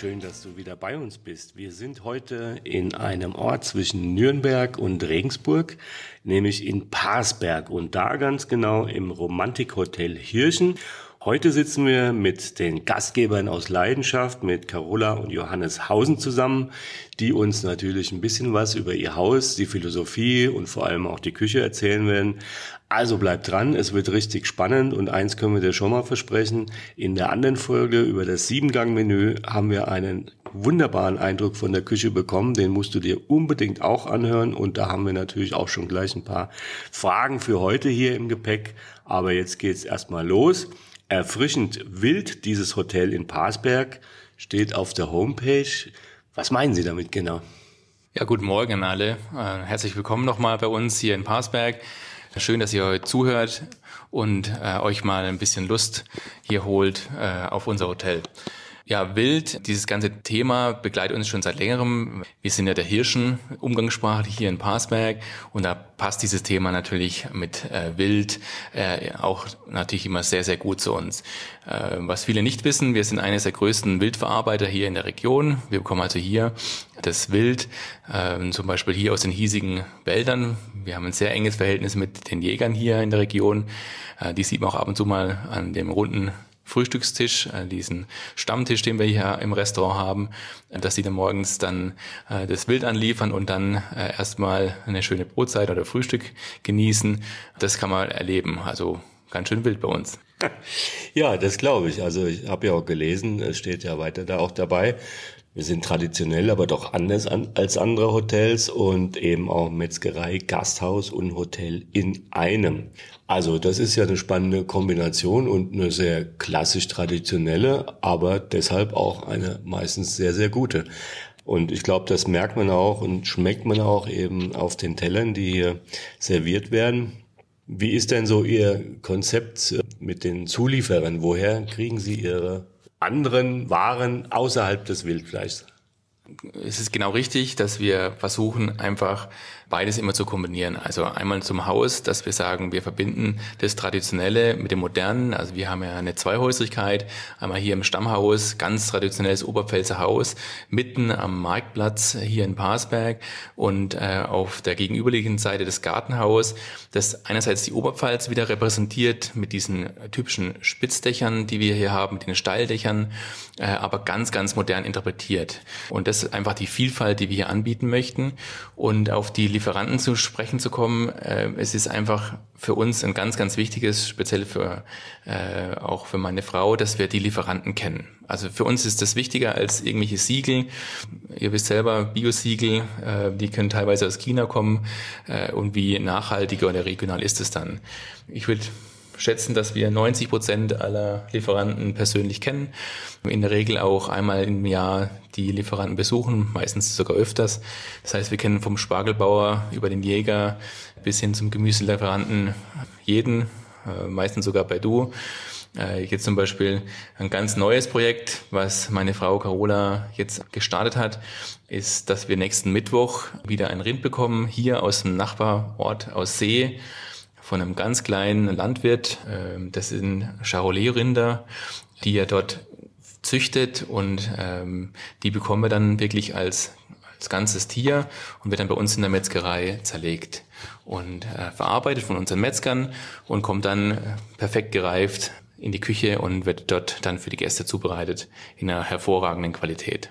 Schön, dass du wieder bei uns bist. Wir sind heute in einem Ort zwischen Nürnberg und Regensburg, nämlich in Parsberg und da ganz genau im Romantikhotel Hirschen. Heute sitzen wir mit den Gastgebern aus Leidenschaft, mit Carola und Johannes Hausen zusammen, die uns natürlich ein bisschen was über ihr Haus, die Philosophie und vor allem auch die Küche erzählen werden. Also bleibt dran, es wird richtig spannend und eins können wir dir schon mal versprechen. In der anderen Folge über das Siebengang-Menü haben wir einen wunderbaren Eindruck von der Küche bekommen. Den musst du dir unbedingt auch anhören und da haben wir natürlich auch schon gleich ein paar Fragen für heute hier im Gepäck. Aber jetzt geht's erstmal los. Erfrischend wild, dieses Hotel in Parsberg, steht auf der Homepage. Was meinen Sie damit genau? Ja, guten Morgen alle. Äh, herzlich willkommen nochmal bei uns hier in Parsberg. Schön, dass ihr heute zuhört und äh, euch mal ein bisschen Lust hier holt äh, auf unser Hotel. Ja, wild, dieses ganze Thema begleitet uns schon seit längerem. Wir sind ja der Hirschen Umgangssprache hier in Parsberg und da passt dieses Thema natürlich mit äh, wild äh, auch natürlich immer sehr, sehr gut zu uns. Äh, was viele nicht wissen, wir sind eines der größten Wildverarbeiter hier in der Region. Wir bekommen also hier das Wild, äh, zum Beispiel hier aus den hiesigen Wäldern. Wir haben ein sehr enges Verhältnis mit den Jägern hier in der Region. Äh, die sieht man auch ab und zu mal an dem runden Frühstückstisch, äh, diesen Stammtisch, den wir hier im Restaurant haben, äh, dass sie dann morgens dann äh, das Wild anliefern und dann erstmal eine schöne Brotzeit oder Frühstück genießen. Das kann man erleben. Also ganz schön wild bei uns. Ja, das glaube ich. Also ich habe ja auch gelesen, es steht ja weiter da auch dabei, wir sind traditionell, aber doch anders an, als andere Hotels und eben auch Metzgerei, Gasthaus und Hotel in einem. Also das ist ja eine spannende Kombination und eine sehr klassisch traditionelle, aber deshalb auch eine meistens sehr, sehr gute. Und ich glaube, das merkt man auch und schmeckt man auch eben auf den Tellern, die hier serviert werden. Wie ist denn so Ihr Konzept mit den Zulieferern? Woher kriegen Sie Ihre anderen Waren außerhalb des Wildfleischs. Es ist genau richtig, dass wir versuchen, einfach beides immer zu kombinieren. Also einmal zum Haus, dass wir sagen, wir verbinden das Traditionelle mit dem Modernen. Also wir haben ja eine Zweihäusigkeit. Einmal hier im Stammhaus, ganz traditionelles Oberpfälzer Haus, mitten am Marktplatz hier in Parsberg und äh, auf der gegenüberliegenden Seite das Gartenhaus, das einerseits die Oberpfalz wieder repräsentiert mit diesen typischen Spitzdächern, die wir hier haben, mit den Steildächern, äh, aber ganz, ganz modern interpretiert. Und das ist einfach die Vielfalt, die wir hier anbieten möchten. Und auf die Lieferanten zu sprechen zu kommen, äh, es ist einfach für uns ein ganz, ganz wichtiges, speziell für äh, auch für meine Frau, dass wir die Lieferanten kennen. Also für uns ist das wichtiger als irgendwelche Siegel. Ihr wisst selber, Biosiegel, äh, die können teilweise aus China kommen. Äh, und wie nachhaltiger oder regional ist es dann? Ich würde schätzen, dass wir 90 Prozent aller Lieferanten persönlich kennen. In der Regel auch einmal im Jahr die Lieferanten besuchen, meistens sogar öfters. Das heißt, wir kennen vom Spargelbauer über den Jäger bis hin zum Gemüselieferanten jeden, äh, meistens sogar bei Du. Äh, jetzt zum Beispiel ein ganz neues Projekt, was meine Frau Carola jetzt gestartet hat, ist, dass wir nächsten Mittwoch wieder ein Rind bekommen, hier aus dem Nachbarort aus See von einem ganz kleinen Landwirt. Ähm, das sind Charolais-Rinder, die er dort züchtet und ähm, die bekommen wir dann wirklich als, als ganzes Tier und wird dann bei uns in der Metzgerei zerlegt und äh, verarbeitet von unseren Metzgern und kommt dann äh, perfekt gereift in die Küche und wird dort dann für die Gäste zubereitet in einer hervorragenden Qualität.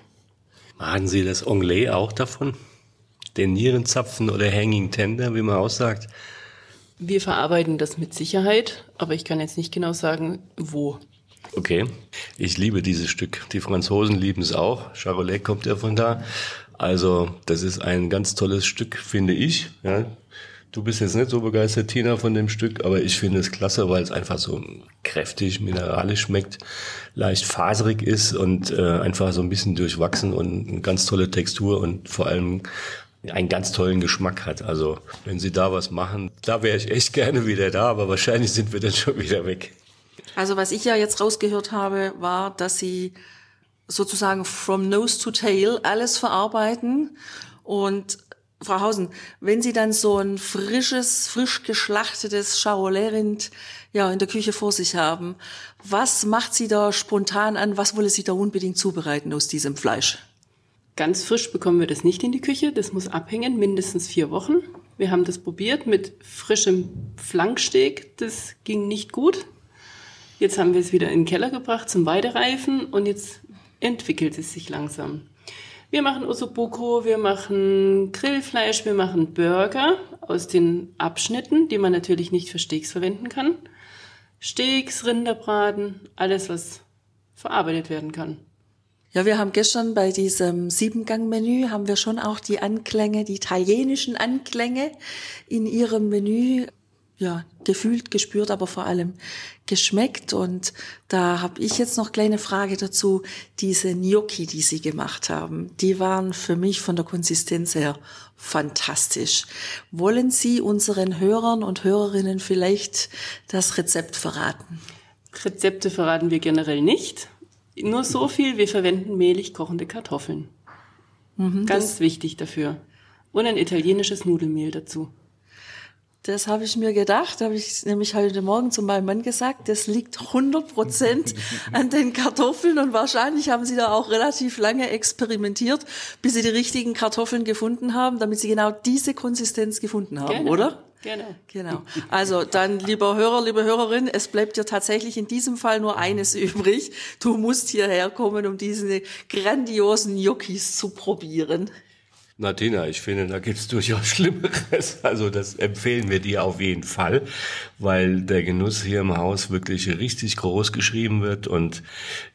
Machen Sie das Anglais auch davon? Den Nierenzapfen oder Hanging Tender, wie man aussagt? Wir verarbeiten das mit Sicherheit, aber ich kann jetzt nicht genau sagen, wo. Okay, ich liebe dieses Stück. Die Franzosen lieben es auch. Charolais kommt ja von da. Also das ist ein ganz tolles Stück, finde ich. Ja. Du bist jetzt nicht so begeistert, Tina, von dem Stück, aber ich finde es klasse, weil es einfach so kräftig, mineralisch schmeckt, leicht faserig ist und äh, einfach so ein bisschen durchwachsen und eine ganz tolle Textur und vor allem einen ganz tollen Geschmack hat. Also wenn Sie da was machen, da wäre ich echt gerne wieder da, aber wahrscheinlich sind wir dann schon wieder weg. Also was ich ja jetzt rausgehört habe, war, dass Sie sozusagen from nose to tail alles verarbeiten und Frau Hausen, wenn Sie dann so ein frisches, frisch geschlachtetes Charolais-Rind ja, in der Küche vor sich haben, was macht Sie da spontan an? Was wollen Sie da unbedingt zubereiten aus diesem Fleisch? Ganz frisch bekommen wir das nicht in die Küche. Das muss abhängen, mindestens vier Wochen. Wir haben das probiert mit frischem Flanksteak. Das ging nicht gut. Jetzt haben wir es wieder in den Keller gebracht zum Weidereifen und jetzt entwickelt es sich langsam. Wir machen Ossobuco, wir machen Grillfleisch, wir machen Burger aus den Abschnitten, die man natürlich nicht für Steaks verwenden kann. Steaks, Rinderbraten, alles, was verarbeitet werden kann. Ja, wir haben gestern bei diesem Siebengang-Menü haben wir schon auch die Anklänge, die italienischen Anklänge in ihrem Menü ja, gefühlt, gespürt, aber vor allem geschmeckt. Und da habe ich jetzt noch kleine Frage dazu. Diese Gnocchi, die Sie gemacht haben, die waren für mich von der Konsistenz her fantastisch. Wollen Sie unseren Hörern und Hörerinnen vielleicht das Rezept verraten? Rezepte verraten wir generell nicht. Nur so viel, wir verwenden mehlig kochende Kartoffeln. Mhm, Ganz wichtig dafür. Und ein italienisches Nudelmehl dazu. Das habe ich mir gedacht, habe ich nämlich heute Morgen zu meinem Mann gesagt, das liegt 100 Prozent an den Kartoffeln und wahrscheinlich haben sie da auch relativ lange experimentiert, bis sie die richtigen Kartoffeln gefunden haben, damit sie genau diese Konsistenz gefunden haben, genau. oder? Genau. Genau. Also dann, lieber Hörer, liebe Hörerin, es bleibt dir tatsächlich in diesem Fall nur eines übrig. Du musst hierher kommen, um diese grandiosen Gnocchis zu probieren. Na Tina, ich finde, da gibt's durchaus Schlimmeres. Also das empfehlen wir dir auf jeden Fall, weil der Genuss hier im Haus wirklich richtig groß geschrieben wird. Und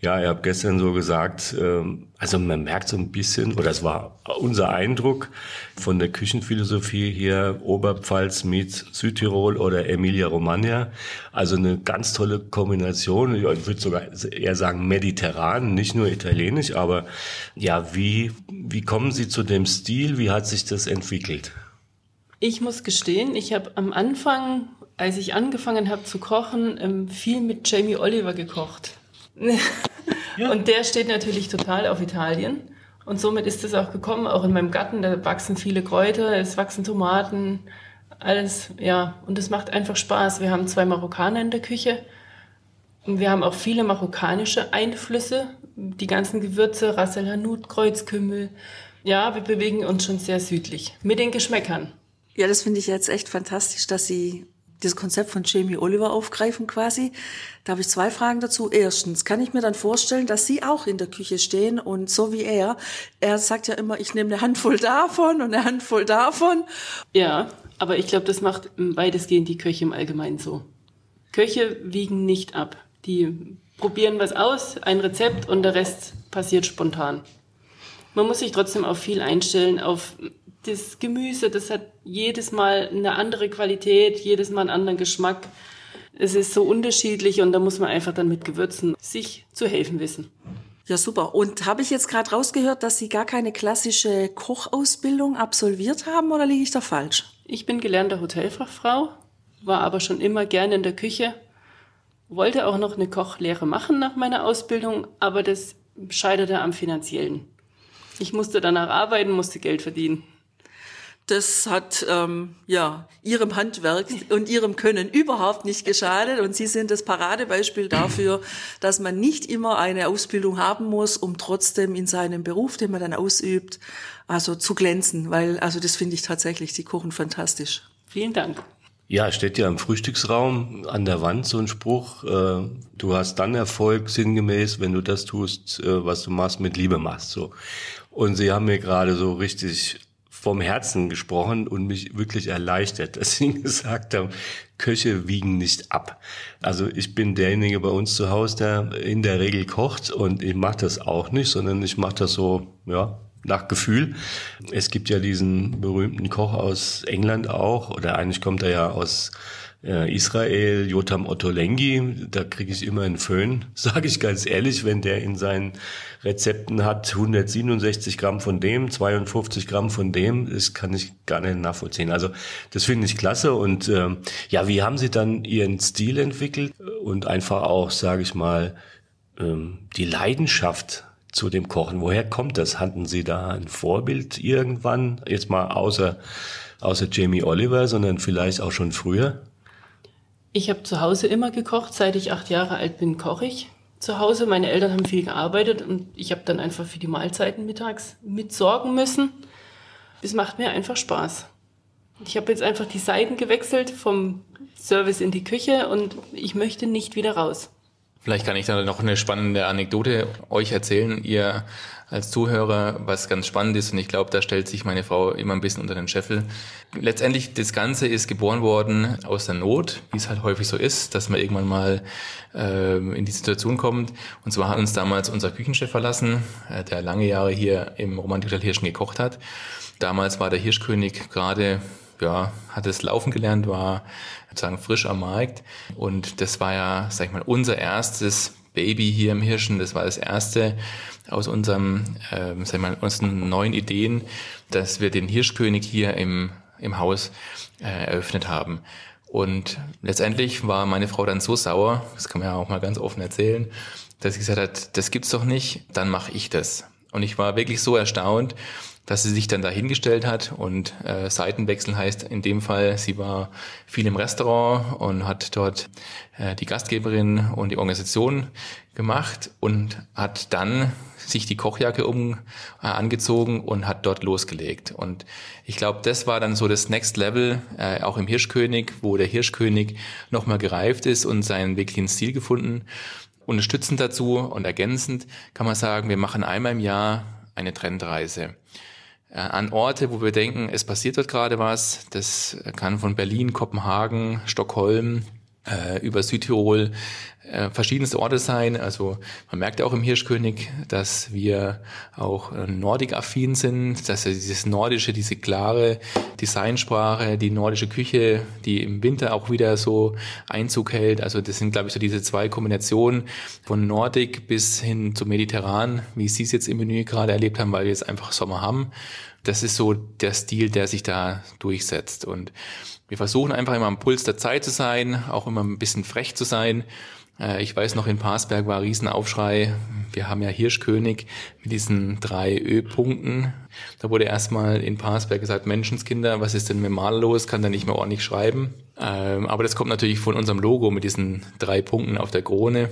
ja, ihr habt gestern so gesagt, ähm, also man merkt so ein bisschen, oder es war unser Eindruck von der Küchenphilosophie hier Oberpfalz mit Südtirol oder Emilia Romagna. Also eine ganz tolle Kombination. Ich würde sogar eher sagen mediterran, nicht nur italienisch, aber ja, wie, wie kommen Sie zu dem Stil? Wie hat sich das entwickelt? Ich muss gestehen, ich habe am Anfang, als ich angefangen habe zu kochen, ähm, viel mit Jamie Oliver gekocht. Ja. Und der steht natürlich total auf Italien. Und somit ist es auch gekommen, auch in meinem Garten, da wachsen viele Kräuter, es wachsen Tomaten, alles, ja. Und es macht einfach Spaß. Wir haben zwei Marokkaner in der Küche. Und wir haben auch viele marokkanische Einflüsse, die ganzen Gewürze, Ras el Hanout, Kreuzkümmel. Ja, wir bewegen uns schon sehr südlich mit den Geschmäckern. Ja, das finde ich jetzt echt fantastisch, dass Sie das Konzept von Jamie Oliver aufgreifen quasi. Da habe ich zwei Fragen dazu. Erstens, kann ich mir dann vorstellen, dass Sie auch in der Küche stehen und so wie er, er sagt ja immer, ich nehme eine Handvoll davon und eine Handvoll davon. Ja, aber ich glaube, das macht weitestgehend die Köche im Allgemeinen so. Köche wiegen nicht ab. Die probieren was aus, ein Rezept und der Rest passiert spontan. Man muss sich trotzdem auf viel einstellen, auf das Gemüse, das hat jedes Mal eine andere Qualität, jedes Mal einen anderen Geschmack. Es ist so unterschiedlich und da muss man einfach dann mit Gewürzen sich zu helfen wissen. Ja, super. Und habe ich jetzt gerade rausgehört, dass Sie gar keine klassische Kochausbildung absolviert haben oder liege ich da falsch? Ich bin gelernte Hotelfachfrau, war aber schon immer gerne in der Küche, wollte auch noch eine Kochlehre machen nach meiner Ausbildung, aber das scheiterte am finanziellen. Ich musste danach arbeiten, musste Geld verdienen das hat ähm, ja ihrem Handwerk und ihrem Können überhaupt nicht geschadet und sie sind das Paradebeispiel dafür, dass man nicht immer eine Ausbildung haben muss, um trotzdem in seinem Beruf, den man dann ausübt, also zu glänzen, weil also das finde ich tatsächlich, sie kochen fantastisch. Vielen Dank. Ja, steht ja im Frühstücksraum an der Wand so ein Spruch, äh, du hast dann Erfolg sinngemäß, wenn du das tust, äh, was du machst, mit Liebe machst. So. Und Sie haben mir gerade so richtig vom Herzen gesprochen und mich wirklich erleichtert, dass Sie gesagt haben, Köche wiegen nicht ab. Also ich bin derjenige bei uns zu Hause, der in der Regel kocht und ich mache das auch nicht, sondern ich mache das so, ja, nach Gefühl. Es gibt ja diesen berühmten Koch aus England auch, oder eigentlich kommt er ja aus Israel, Jotam Ottolenghi, da kriege ich immer einen Föhn, sage ich ganz ehrlich, wenn der in seinen Rezepten hat 167 Gramm von dem, 52 Gramm von dem, das kann ich gar nicht nachvollziehen. Also das finde ich klasse und ähm, ja, wie haben Sie dann Ihren Stil entwickelt und einfach auch, sage ich mal, ähm, die Leidenschaft zu dem Kochen. Woher kommt das? Hatten Sie da ein Vorbild irgendwann? Jetzt mal außer, außer Jamie Oliver, sondern vielleicht auch schon früher? Ich habe zu Hause immer gekocht. Seit ich acht Jahre alt bin, koche ich zu Hause. Meine Eltern haben viel gearbeitet und ich habe dann einfach für die Mahlzeiten mittags mitsorgen müssen. Es macht mir einfach Spaß. Ich habe jetzt einfach die Seiten gewechselt vom Service in die Küche und ich möchte nicht wieder raus. Vielleicht kann ich da noch eine spannende Anekdote euch erzählen, ihr als Zuhörer, was ganz spannend ist und ich glaube, da stellt sich meine Frau immer ein bisschen unter den Scheffel. Letztendlich, das Ganze ist geboren worden aus der Not, wie es halt häufig so ist, dass man irgendwann mal äh, in die Situation kommt. Und zwar hat uns damals unser Küchenchef verlassen, äh, der lange Jahre hier im Romantikhotel Hirschen gekocht hat. Damals war der Hirschkönig gerade ja, hat es laufen gelernt, war sozusagen frisch am Markt. Und das war ja, sag ich mal, unser erstes Baby hier im Hirschen. Das war das erste aus unserem, ähm, ich mal, unseren neuen Ideen, dass wir den Hirschkönig hier im, im Haus äh, eröffnet haben. Und letztendlich war meine Frau dann so sauer, das kann man ja auch mal ganz offen erzählen, dass sie gesagt hat, das gibt's doch nicht, dann mache ich das. Und ich war wirklich so erstaunt, dass sie sich dann dahingestellt hat und äh, Seitenwechsel heißt in dem Fall, sie war viel im Restaurant und hat dort äh, die Gastgeberin und die Organisation gemacht und hat dann sich die Kochjacke um äh, angezogen und hat dort losgelegt. Und ich glaube, das war dann so das Next Level, äh, auch im Hirschkönig, wo der Hirschkönig nochmal gereift ist und seinen wirklichen Stil gefunden. Unterstützend dazu und ergänzend kann man sagen, wir machen einmal im Jahr eine Trendreise. Äh, an Orte, wo wir denken, es passiert dort gerade was. Das kann von Berlin, Kopenhagen, Stockholm, äh, über Südtirol äh, verschiedenste Orte sein. Also man merkt auch im Hirschkönig, dass wir auch äh, nordic-affin sind, dass ja dieses nordische, diese klare Designsprache, die nordische Küche, die im Winter auch wieder so Einzug hält. Also das sind, glaube ich, so diese zwei Kombinationen von Nordic bis hin zum Mediterran, wie Sie es jetzt im Menü gerade erlebt haben, weil wir jetzt einfach Sommer haben. Das ist so der Stil, der sich da durchsetzt. Und wir versuchen einfach immer am Puls der Zeit zu sein, auch immer ein bisschen frech zu sein. Äh, ich weiß noch, in Parsberg war Riesenaufschrei. Wir haben ja Hirschkönig mit diesen drei Ö-Punkten. Da wurde erstmal in Parsberg gesagt, Menschenskinder, was ist denn mit Maler los? Kann der nicht mehr ordentlich schreiben? Ähm, aber das kommt natürlich von unserem Logo mit diesen drei Punkten auf der Krone.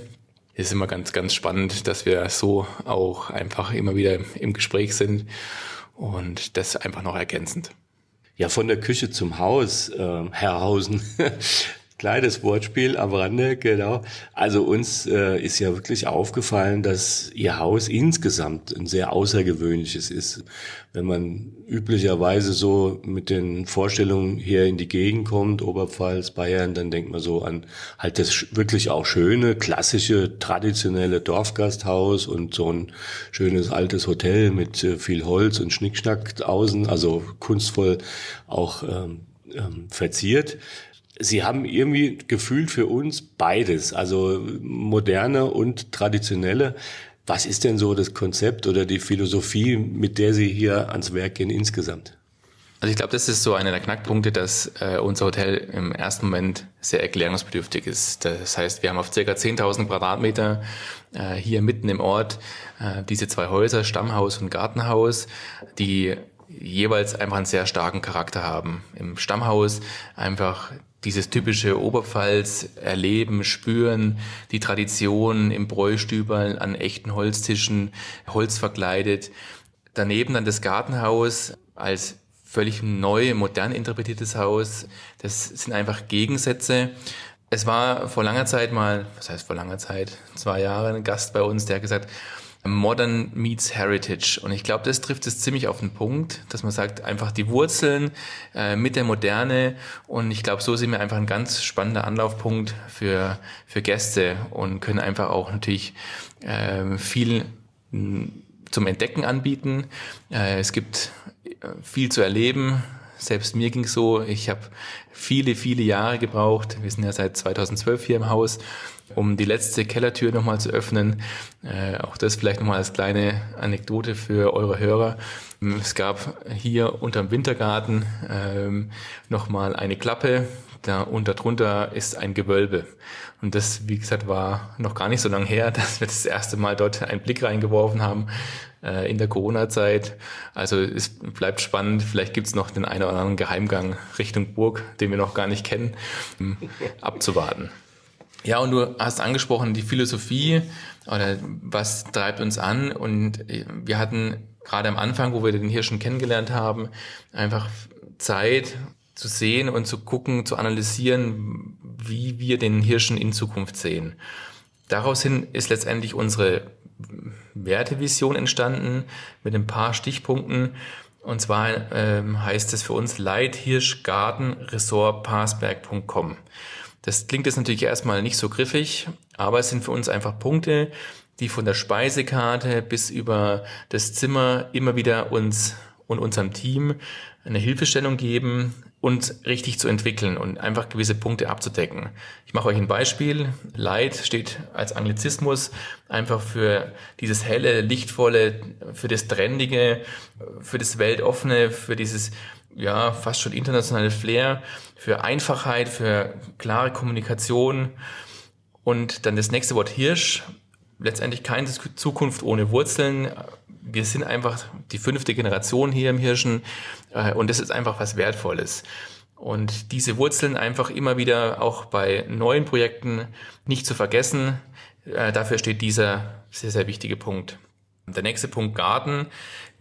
Es ist immer ganz, ganz spannend, dass wir so auch einfach immer wieder im Gespräch sind und das einfach noch ergänzend. Ja, von der Küche zum Haus, äh, Herrhausen. Kleines Wortspiel am Rande, genau. Also uns äh, ist ja wirklich aufgefallen, dass Ihr Haus insgesamt ein sehr außergewöhnliches ist. Wenn man üblicherweise so mit den Vorstellungen hier in die Gegend kommt, Oberpfalz, Bayern, dann denkt man so an halt das wirklich auch schöne, klassische, traditionelle Dorfgasthaus und so ein schönes altes Hotel mit äh, viel Holz und Schnickschnack außen, also kunstvoll auch ähm, ähm, verziert. Sie haben irgendwie gefühlt für uns beides, also moderne und traditionelle. Was ist denn so das Konzept oder die Philosophie, mit der Sie hier ans Werk gehen insgesamt? Also ich glaube, das ist so einer der Knackpunkte, dass äh, unser Hotel im ersten Moment sehr erklärungsbedürftig ist. Das heißt, wir haben auf circa 10.000 Quadratmeter äh, hier mitten im Ort äh, diese zwei Häuser, Stammhaus und Gartenhaus, die jeweils einfach einen sehr starken Charakter haben. Im Stammhaus einfach dieses typische Oberpfalz erleben, spüren, die Tradition im Bräustüberl an echten Holztischen, Holz verkleidet. Daneben dann das Gartenhaus als völlig neu, modern interpretiertes Haus. Das sind einfach Gegensätze. Es war vor langer Zeit mal, was heißt vor langer Zeit, zwei Jahre ein Gast bei uns, der hat gesagt, Modern meets Heritage. Und ich glaube, das trifft es ziemlich auf den Punkt, dass man sagt, einfach die Wurzeln äh, mit der Moderne. Und ich glaube, so sind wir einfach ein ganz spannender Anlaufpunkt für, für Gäste und können einfach auch natürlich äh, viel zum Entdecken anbieten. Äh, es gibt äh, viel zu erleben. Selbst mir ging so, ich habe viele, viele Jahre gebraucht. Wir sind ja seit 2012 hier im Haus, um die letzte Kellertür nochmal zu öffnen. Äh, auch das vielleicht nochmal als kleine Anekdote für eure Hörer. Es gab hier unterm Wintergarten ähm, nochmal eine Klappe, da, und darunter ist ein Gewölbe. Und das, wie gesagt, war noch gar nicht so lange her, dass wir das erste Mal dort einen Blick reingeworfen haben äh, in der Corona-Zeit. Also es bleibt spannend. Vielleicht gibt es noch den einen oder anderen Geheimgang Richtung Burg, den wir noch gar nicht kennen, um abzuwarten. Ja, und du hast angesprochen, die Philosophie oder was treibt uns an. Und äh, wir hatten gerade am Anfang, wo wir den Hirschen kennengelernt haben, einfach Zeit zu sehen und zu gucken, zu analysieren, wie wir den Hirschen in Zukunft sehen. Daraus hin ist letztendlich unsere Wertevision entstanden mit ein paar Stichpunkten. Und zwar ähm, heißt es für uns Leithirschgartenresortpassberg.com. Das klingt jetzt natürlich erstmal nicht so griffig, aber es sind für uns einfach Punkte, die von der Speisekarte bis über das Zimmer immer wieder uns und unserem Team eine Hilfestellung geben, uns richtig zu entwickeln und einfach gewisse Punkte abzudecken. Ich mache euch ein Beispiel. Light steht als Anglizismus einfach für dieses helle, lichtvolle, für das trendige, für das weltoffene, für dieses ja fast schon internationale Flair, für Einfachheit, für klare Kommunikation und dann das nächste Wort Hirsch. Letztendlich keine Zukunft ohne Wurzeln, wir sind einfach die fünfte Generation hier im Hirschen äh, und das ist einfach was Wertvolles. Und diese Wurzeln einfach immer wieder auch bei neuen Projekten nicht zu vergessen. Äh, dafür steht dieser sehr, sehr wichtige Punkt. Der nächste Punkt Garten.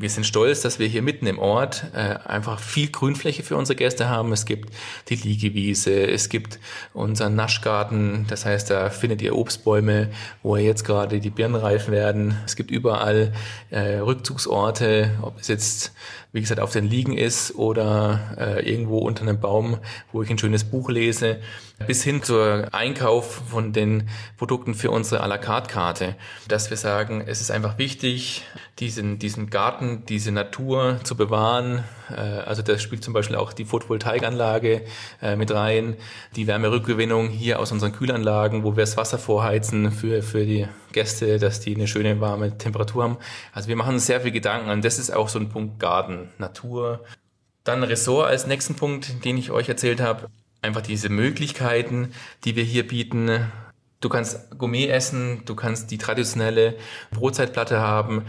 Wir sind stolz, dass wir hier mitten im Ort äh, einfach viel Grünfläche für unsere Gäste haben. Es gibt die Liegewiese, es gibt unseren Naschgarten, das heißt, da findet ihr Obstbäume, wo jetzt gerade die Birnen reif werden. Es gibt überall äh, Rückzugsorte, ob es jetzt wie gesagt, auf den Liegen ist oder äh, irgendwo unter einem Baum, wo ich ein schönes Buch lese, bis hin zur Einkauf von den Produkten für unsere à la carte Karte, dass wir sagen, es ist einfach wichtig, diesen, diesen Garten, diese Natur zu bewahren. Äh, also da spielt zum Beispiel auch die Photovoltaikanlage äh, mit rein, die Wärmerückgewinnung hier aus unseren Kühlanlagen, wo wir das Wasser vorheizen für, für die Gäste, dass die eine schöne warme Temperatur haben. Also wir machen uns sehr viel Gedanken und das ist auch so ein Punkt Garten, Natur. Dann Ressort als nächsten Punkt, den ich euch erzählt habe. Einfach diese Möglichkeiten, die wir hier bieten. Du kannst Gourmet essen, du kannst die traditionelle Brotzeitplatte haben,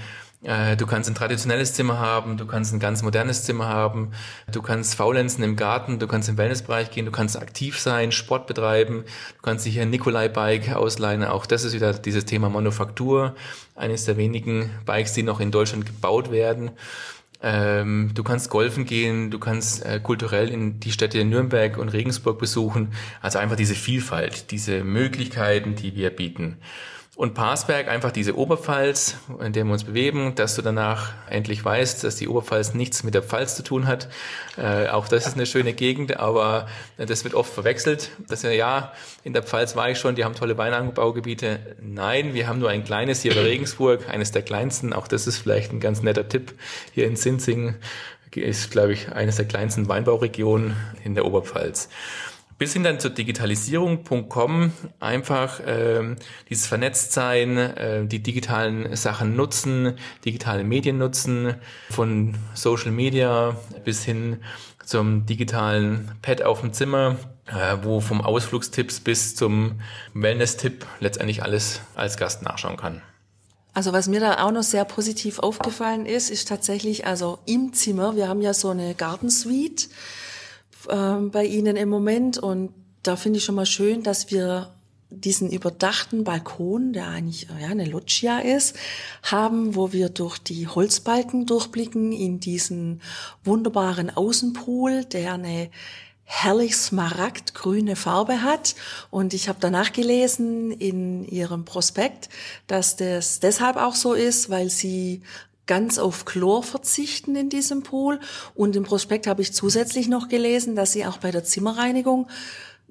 du kannst ein traditionelles Zimmer haben, du kannst ein ganz modernes Zimmer haben, du kannst faulenzen im Garten, du kannst im Wellnessbereich gehen, du kannst aktiv sein, Sport betreiben, du kannst dich hier ein Nikolai-Bike ausleihen. Auch das ist wieder dieses Thema Manufaktur, eines der wenigen Bikes, die noch in Deutschland gebaut werden. Ähm, du kannst golfen gehen, du kannst äh, kulturell in die Städte Nürnberg und Regensburg besuchen. Also einfach diese Vielfalt, diese Möglichkeiten, die wir bieten. Und Parsberg einfach diese Oberpfalz, in der wir uns bewegen, dass du danach endlich weißt, dass die Oberpfalz nichts mit der Pfalz zu tun hat. Äh, auch das ist eine schöne Gegend, aber das wird oft verwechselt. Das ist ja, ja, in der Pfalz war ich schon, die haben tolle Weinanbaugebiete. Nein, wir haben nur ein kleines hier bei Regensburg, eines der kleinsten. Auch das ist vielleicht ein ganz netter Tipp. Hier in Sinzing ist, glaube ich, eines der kleinsten Weinbauregionen in der Oberpfalz bis hin dann zur Digitalisierung.com einfach ähm, dieses Vernetztsein, äh, die digitalen Sachen nutzen, digitale Medien nutzen, von Social Media bis hin zum digitalen Pad auf dem Zimmer, äh, wo vom Ausflugstipps bis zum Wellness-Tipp letztendlich alles als Gast nachschauen kann. Also was mir da auch noch sehr positiv aufgefallen ist, ist tatsächlich, also im Zimmer, wir haben ja so eine Gartensuite, äh, bei Ihnen im Moment. Und da finde ich schon mal schön, dass wir diesen überdachten Balkon, der eigentlich ja, eine Loggia ist, haben, wo wir durch die Holzbalken durchblicken in diesen wunderbaren Außenpool, der eine herrlich smaragdgrüne Farbe hat. Und ich habe danach gelesen in Ihrem Prospekt, dass das deshalb auch so ist, weil Sie ganz auf Chlor verzichten in diesem Pool. Und im Prospekt habe ich zusätzlich noch gelesen, dass sie auch bei der Zimmerreinigung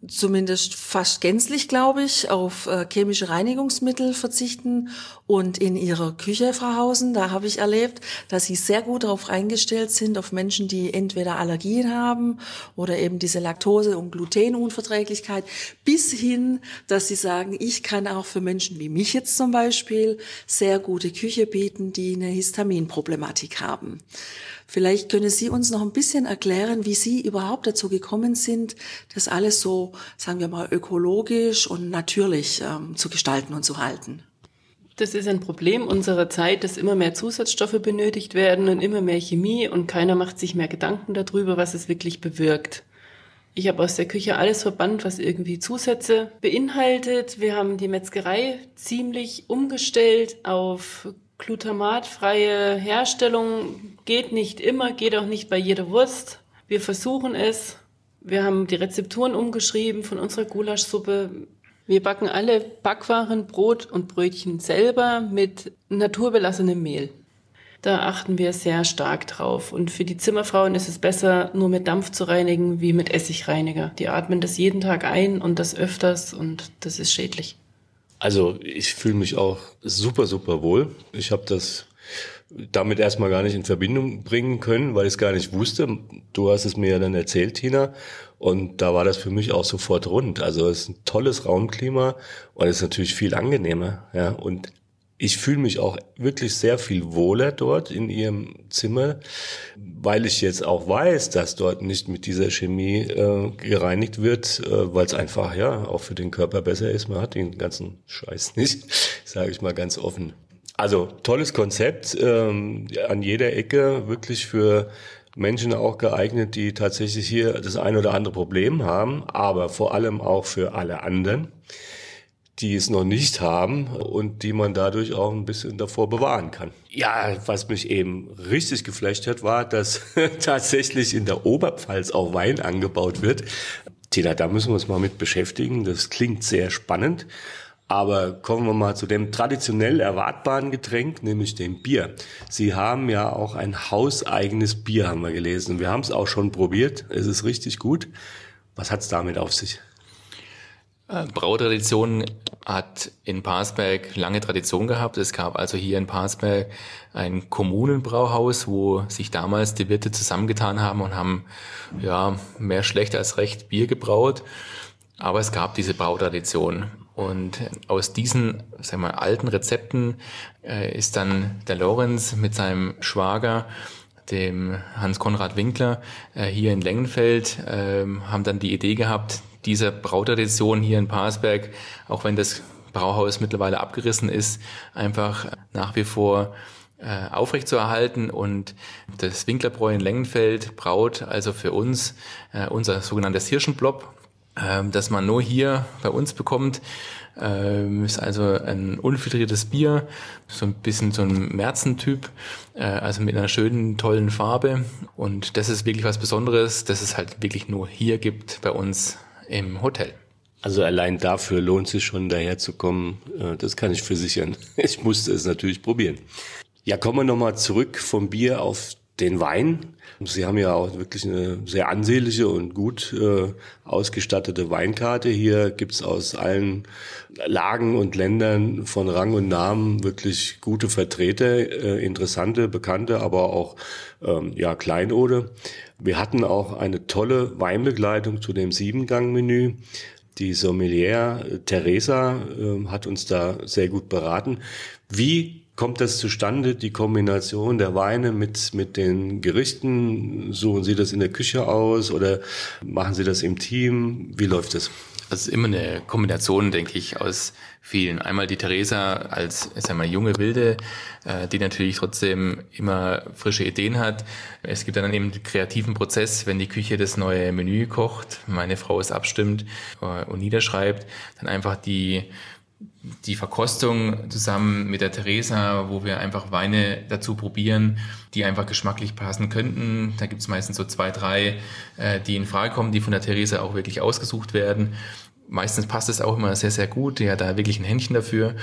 zumindest fast gänzlich, glaube ich, auf äh, chemische Reinigungsmittel verzichten. Und in ihrer Küche, Frau Hausen, da habe ich erlebt, dass sie sehr gut darauf eingestellt sind, auf Menschen, die entweder Allergien haben oder eben diese Laktose- und Glutenunverträglichkeit, bis hin, dass sie sagen, ich kann auch für Menschen wie mich jetzt zum Beispiel sehr gute Küche bieten, die eine Histaminproblematik haben. Vielleicht können Sie uns noch ein bisschen erklären, wie Sie überhaupt dazu gekommen sind, das alles so, sagen wir mal, ökologisch und natürlich ähm, zu gestalten und zu halten. Das ist ein Problem unserer Zeit, dass immer mehr Zusatzstoffe benötigt werden und immer mehr Chemie und keiner macht sich mehr Gedanken darüber, was es wirklich bewirkt. Ich habe aus der Küche alles verbannt, was irgendwie Zusätze beinhaltet. Wir haben die Metzgerei ziemlich umgestellt auf glutamatfreie Herstellung geht nicht immer, geht auch nicht bei jeder Wurst. Wir versuchen es. Wir haben die Rezepturen umgeschrieben von unserer Gulaschsuppe. Wir backen alle Backwaren, Brot und Brötchen selber mit naturbelassenem Mehl. Da achten wir sehr stark drauf. Und für die Zimmerfrauen ist es besser, nur mit Dampf zu reinigen wie mit Essigreiniger. Die atmen das jeden Tag ein und das öfters und das ist schädlich. Also ich fühle mich auch super, super wohl. Ich habe das damit erstmal gar nicht in Verbindung bringen können, weil ich es gar nicht wusste. Du hast es mir ja dann erzählt, Tina. Und da war das für mich auch sofort rund. Also es ist ein tolles Raumklima und es ist natürlich viel angenehmer. Ja. Und ich fühle mich auch wirklich sehr viel wohler dort in ihrem Zimmer, weil ich jetzt auch weiß, dass dort nicht mit dieser Chemie äh, gereinigt wird, äh, weil es einfach ja auch für den Körper besser ist. Man hat den ganzen Scheiß nicht, sage ich mal ganz offen. Also tolles Konzept, ähm, an jeder Ecke wirklich für Menschen auch geeignet, die tatsächlich hier das ein oder andere Problem haben, aber vor allem auch für alle anderen die es noch nicht haben und die man dadurch auch ein bisschen davor bewahren kann. Ja, was mich eben richtig geflasht hat, war, dass tatsächlich in der Oberpfalz auch Wein angebaut wird. Tina, da müssen wir uns mal mit beschäftigen. Das klingt sehr spannend. Aber kommen wir mal zu dem traditionell erwartbaren Getränk, nämlich dem Bier. Sie haben ja auch ein hauseigenes Bier, haben wir gelesen. Wir haben es auch schon probiert. Es ist richtig gut. Was hat es damit auf sich? Brautradition hat in Parsberg lange Tradition gehabt. Es gab also hier in Parsberg ein Kommunenbrauhaus, wo sich damals die Wirte zusammengetan haben und haben ja mehr schlecht als recht Bier gebraut. Aber es gab diese Brautradition. Und aus diesen sagen wir, alten Rezepten äh, ist dann der Lorenz mit seinem Schwager dem Hans-Konrad Winkler äh, hier in Lengenfeld, äh, haben dann die Idee gehabt, dieser Brautradition hier in Parsberg, auch wenn das Brauhaus mittlerweile abgerissen ist, einfach nach wie vor äh, aufrechtzuerhalten und das Winklerbräu in Lengenfeld braut also für uns äh, unser sogenanntes Hirschenblob, äh, das man nur hier bei uns bekommt. Ähm, ist also ein unfiltriertes Bier, so ein bisschen so ein Märzentyp, äh, also mit einer schönen, tollen Farbe. Und das ist wirklich was Besonderes, dass es halt wirklich nur hier gibt bei uns im Hotel. Also allein dafür lohnt sich schon daher zu kommen. Äh, das kann ich versichern. Ich musste es natürlich probieren. Ja, kommen wir nochmal zurück vom Bier auf den Wein. Sie haben ja auch wirklich eine sehr ansehnliche und gut äh, ausgestattete Weinkarte. Hier gibt's aus allen Lagen und Ländern von Rang und Namen wirklich gute Vertreter, äh, interessante, bekannte, aber auch ähm, ja Kleinode. Wir hatten auch eine tolle Weinbegleitung zu dem Siebengang-Menü. Die Sommelier äh, Teresa äh, hat uns da sehr gut beraten. Wie kommt das zustande, die Kombination der Weine mit, mit den Gerichten? Suchen Sie das in der Küche aus oder machen Sie das im Team? Wie läuft das? Das ist immer eine Kombination, denke ich, aus vielen. Einmal die Theresa als, ich sag mal, junge Wilde, äh, die natürlich trotzdem immer frische Ideen hat. Es gibt dann eben den kreativen Prozess, wenn die Küche das neue Menü kocht, meine Frau es abstimmt äh, und niederschreibt, dann einfach die die Verkostung zusammen mit der Theresa, wo wir einfach Weine dazu probieren, die einfach geschmacklich passen könnten. Da gibt es meistens so zwei, drei, äh, die in Frage kommen, die von der Theresa auch wirklich ausgesucht werden. Meistens passt es auch immer sehr, sehr gut. Die hat da wirklich ein Händchen dafür.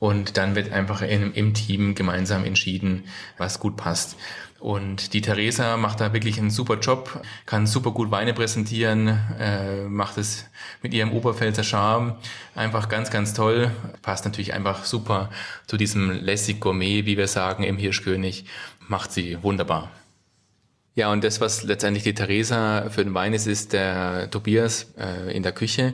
Und dann wird einfach in, im Team gemeinsam entschieden, was gut passt. Und die Theresa macht da wirklich einen super Job, kann super gut Weine präsentieren, äh, macht es mit ihrem Oberpfälzer Charme einfach ganz, ganz toll. Passt natürlich einfach super zu diesem lässig Gourmet, wie wir sagen, im Hirschkönig. Macht sie wunderbar. Ja, und das, was letztendlich die Theresa für den Wein ist, ist der Tobias äh, in der Küche.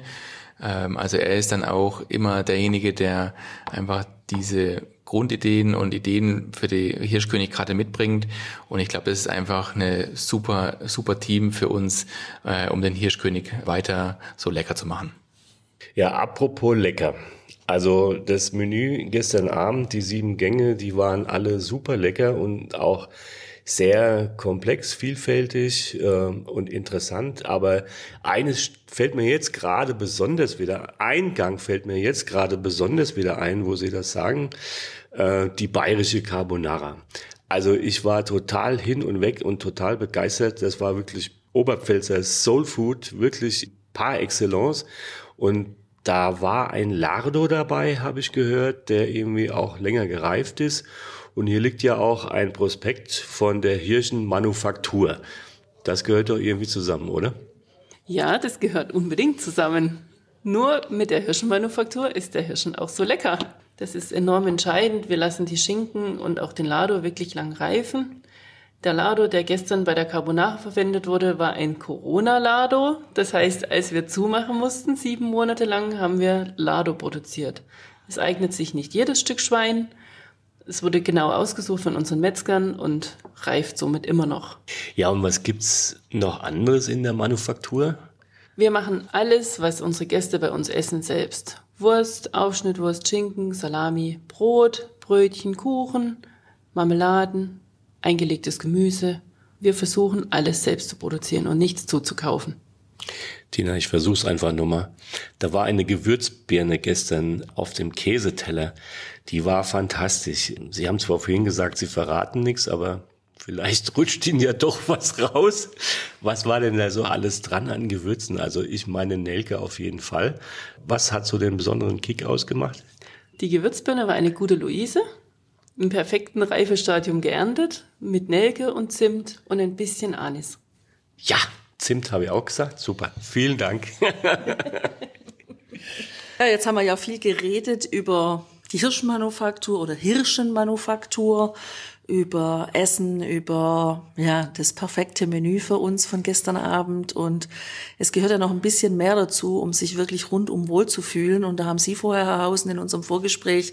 Ähm, also er ist dann auch immer derjenige, der einfach diese Grundideen und Ideen für die Hirschkönig gerade mitbringt. Und ich glaube, das ist einfach eine super, super Team für uns, äh, um den Hirschkönig weiter so lecker zu machen. Ja, apropos lecker. Also das Menü gestern Abend, die sieben Gänge, die waren alle super lecker und auch sehr komplex, vielfältig äh, und interessant. Aber eines fällt mir jetzt gerade besonders wieder, ein Gang fällt mir jetzt gerade besonders wieder ein, wo Sie das sagen, äh, die bayerische Carbonara. Also ich war total hin und weg und total begeistert. Das war wirklich Oberpfälzer Soul Food, wirklich par excellence. Und da war ein Lardo dabei, habe ich gehört, der irgendwie auch länger gereift ist. Und hier liegt ja auch ein Prospekt von der Hirschenmanufaktur. Das gehört doch irgendwie zusammen, oder? Ja, das gehört unbedingt zusammen. Nur mit der Hirschenmanufaktur ist der Hirschen auch so lecker. Das ist enorm entscheidend. Wir lassen die Schinken und auch den Lado wirklich lang reifen. Der Lado, der gestern bei der Carbonara verwendet wurde, war ein Corona-Lado. Das heißt, als wir zumachen mussten, sieben Monate lang, haben wir Lado produziert. Es eignet sich nicht jedes Stück Schwein, es wurde genau ausgesucht von unseren Metzgern und reift somit immer noch. Ja, und was gibt's noch anderes in der Manufaktur? Wir machen alles, was unsere Gäste bei uns essen, selbst. Wurst, Aufschnittwurst, Schinken, Salami, Brot, Brötchen, Kuchen, Marmeladen, eingelegtes Gemüse. Wir versuchen alles selbst zu produzieren und nichts zuzukaufen. Tina, ich versuch's einfach nur mal. Da war eine Gewürzbirne gestern auf dem Käseteller. Die war fantastisch. Sie haben zwar vorhin gesagt, Sie verraten nichts, aber vielleicht rutscht Ihnen ja doch was raus. Was war denn da so alles dran an Gewürzen? Also ich meine Nelke auf jeden Fall. Was hat so den besonderen Kick ausgemacht? Die Gewürzbirne war eine gute Luise, im perfekten Reifestadium geerntet, mit Nelke und Zimt und ein bisschen Anis. Ja, Zimt habe ich auch gesagt. Super. Vielen Dank. ja, jetzt haben wir ja viel geredet über die Hirschmanufaktur oder Hirschenmanufaktur, über Essen, über ja das perfekte Menü für uns von gestern Abend. Und es gehört ja noch ein bisschen mehr dazu, um sich wirklich rundum wohl zu fühlen und da haben Sie vorher Herr Hausen in unserem Vorgespräch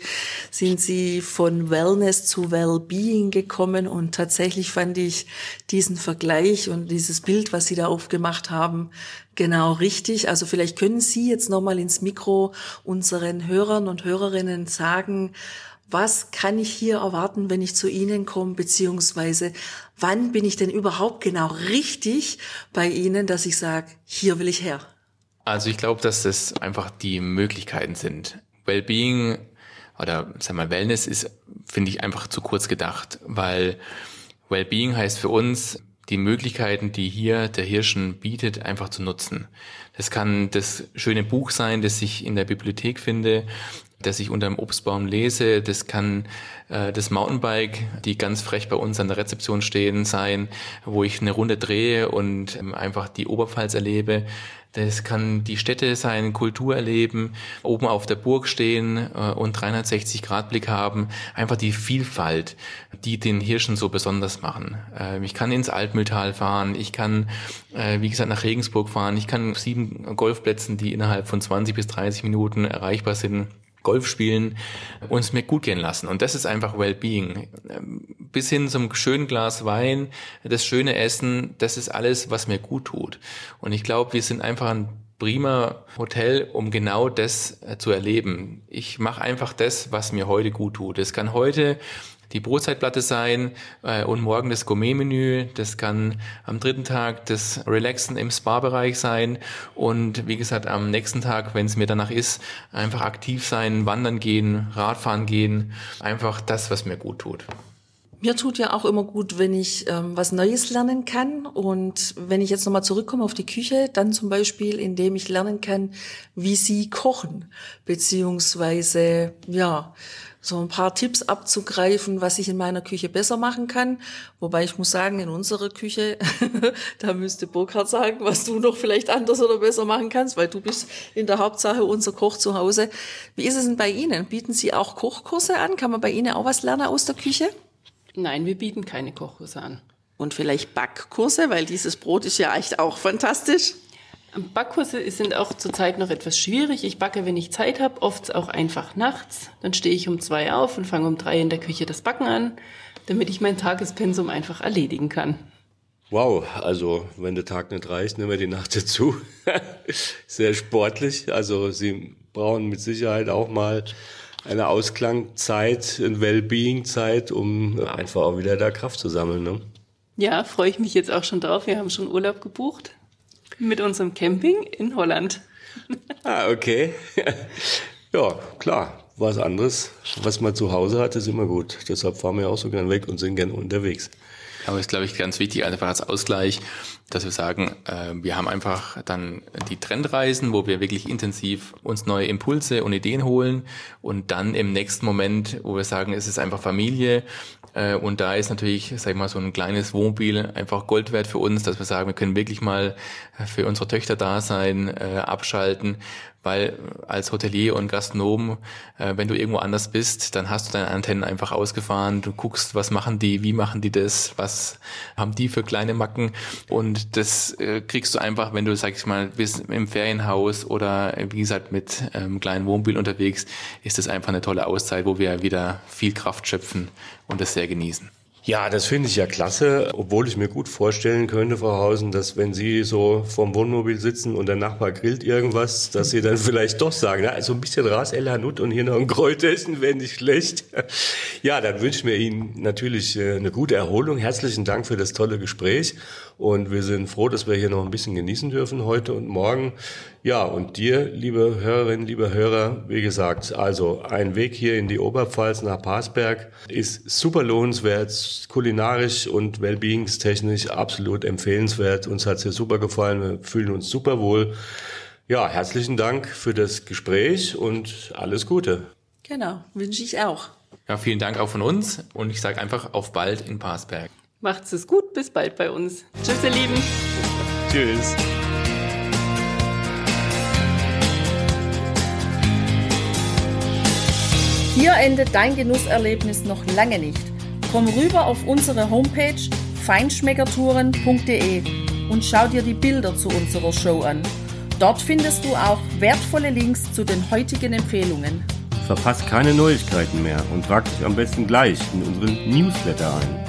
sind Sie von Wellness zu Wellbeing gekommen. Und tatsächlich fand ich diesen Vergleich und dieses Bild, was Sie da aufgemacht haben, genau richtig. Also vielleicht können Sie jetzt noch mal ins Mikro unseren Hörern und Hörerinnen sagen, was kann ich hier erwarten, wenn ich zu Ihnen komme, beziehungsweise wann bin ich denn überhaupt genau richtig bei Ihnen, dass ich sage, hier will ich her? Also ich glaube, dass das einfach die Möglichkeiten sind. Wellbeing oder sag mal Wellness ist, finde ich, einfach zu kurz gedacht, weil Wellbeing heißt für uns, die Möglichkeiten, die hier der Hirschen bietet, einfach zu nutzen. Das kann das schöne Buch sein, das ich in der Bibliothek finde das ich unter dem Obstbaum lese. Das kann äh, das Mountainbike, die ganz frech bei uns an der Rezeption stehen, sein, wo ich eine Runde drehe und ähm, einfach die Oberpfalz erlebe. Das kann die Städte sein, Kultur erleben, oben auf der Burg stehen äh, und 360 Grad Blick haben. Einfach die Vielfalt, die den Hirschen so besonders machen. Äh, ich kann ins Altmühltal fahren, ich kann, äh, wie gesagt, nach Regensburg fahren, ich kann sieben Golfplätzen, die innerhalb von 20 bis 30 Minuten erreichbar sind, Golf spielen, uns mir gut gehen lassen. Und das ist einfach Wellbeing. Bis hin zum schönen Glas Wein, das schöne Essen, das ist alles, was mir gut tut. Und ich glaube, wir sind einfach ein prima Hotel, um genau das äh, zu erleben. Ich mache einfach das, was mir heute gut tut. Es kann heute die Brotzeitplatte sein äh, und morgen das Gourmet-Menü. Das kann am dritten Tag das Relaxen im Spa-Bereich sein und wie gesagt am nächsten Tag, wenn es mir danach ist, einfach aktiv sein, wandern gehen, Radfahren gehen, einfach das, was mir gut tut. Mir tut ja auch immer gut, wenn ich ähm, was Neues lernen kann. Und wenn ich jetzt nochmal zurückkomme auf die Küche, dann zum Beispiel, indem ich lernen kann, wie Sie kochen, beziehungsweise, ja, so ein paar Tipps abzugreifen, was ich in meiner Küche besser machen kann. Wobei ich muss sagen, in unserer Küche, da müsste Burkhard sagen, was du noch vielleicht anders oder besser machen kannst, weil du bist in der Hauptsache unser Koch zu Hause. Wie ist es denn bei Ihnen? Bieten Sie auch Kochkurse an? Kann man bei Ihnen auch was lernen aus der Küche? Nein, wir bieten keine Kochkurse an. Und vielleicht Backkurse, weil dieses Brot ist ja echt auch fantastisch. Backkurse sind auch zurzeit noch etwas schwierig. Ich backe, wenn ich Zeit habe, oft auch einfach nachts. Dann stehe ich um zwei auf und fange um drei in der Küche das Backen an, damit ich mein Tagespensum einfach erledigen kann. Wow, also wenn der Tag nicht reicht, nehmen wir die Nacht dazu. Sehr sportlich. Also Sie brauchen mit Sicherheit auch mal eine Ausklangzeit, eine Wellbeing-Zeit, um einfach auch wieder da Kraft zu sammeln. Ne? Ja, freue ich mich jetzt auch schon drauf. Wir haben schon Urlaub gebucht mit unserem Camping in Holland. Ah, okay. Ja, klar. Was anderes, was man zu Hause hat, ist immer gut. Deshalb fahren wir auch so gern weg und sind gern unterwegs. Aber es ist, glaube ich, ganz wichtig, einfach als Ausgleich, dass wir sagen, äh, wir haben einfach dann die Trendreisen, wo wir wirklich intensiv uns neue Impulse und Ideen holen und dann im nächsten Moment, wo wir sagen, es ist einfach Familie äh, und da ist natürlich, sag ich mal, so ein kleines Wohnmobil einfach Gold wert für uns, dass wir sagen, wir können wirklich mal für unsere Töchter da sein, äh, abschalten weil als Hotelier und Gastronom, äh, wenn du irgendwo anders bist, dann hast du deine Antennen einfach ausgefahren, du guckst, was machen die, wie machen die das, was haben die für kleine Macken und das äh, kriegst du einfach, wenn du, sag ich mal, bist im Ferienhaus oder wie gesagt mit ähm, kleinen Wohnmobil unterwegs, ist das einfach eine tolle Auszeit, wo wir wieder viel Kraft schöpfen und das sehr genießen. Ja, das finde ich ja klasse, obwohl ich mir gut vorstellen könnte, Frau Hausen, dass wenn Sie so vorm Wohnmobil sitzen und der Nachbar grillt irgendwas, dass Sie dann vielleicht doch sagen, na, so ein bisschen Ras El Hanut und hier noch ein Kräutessen wäre nicht schlecht. Ja, dann wünschen wir Ihnen natürlich äh, eine gute Erholung. Herzlichen Dank für das tolle Gespräch und wir sind froh, dass wir hier noch ein bisschen genießen dürfen heute und morgen. Ja, und dir, liebe Hörerinnen, liebe Hörer, wie gesagt, also ein Weg hier in die Oberpfalz nach Parsberg ist super lohnenswert, kulinarisch und wellbeingstechnisch absolut empfehlenswert. Uns hat's hier super gefallen, wir fühlen uns super wohl. Ja, herzlichen Dank für das Gespräch und alles Gute. Genau, wünsche ich auch. Ja, vielen Dank auch von uns und ich sage einfach auf bald in Parsberg. Macht's es gut, bis bald bei uns. Tschüss, ihr Lieben. Tschüss. Hier endet dein Genusserlebnis noch lange nicht. Komm rüber auf unsere Homepage feinschmeckertouren.de und schau dir die Bilder zu unserer Show an. Dort findest du auch wertvolle Links zu den heutigen Empfehlungen. Verpasst keine Neuigkeiten mehr und trag dich am besten gleich in unseren Newsletter ein.